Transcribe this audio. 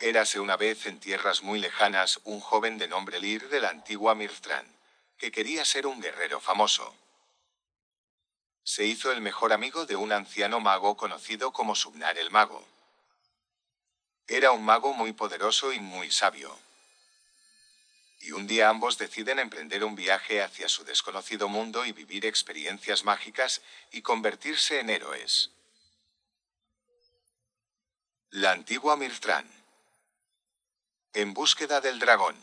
Érase una vez en tierras muy lejanas un joven de nombre Lir de la antigua Mirtran, que quería ser un guerrero famoso. Se hizo el mejor amigo de un anciano mago conocido como Subnar el Mago. Era un mago muy poderoso y muy sabio. Y un día ambos deciden emprender un viaje hacia su desconocido mundo y vivir experiencias mágicas y convertirse en héroes. La antigua Mirtran. En búsqueda del dragón.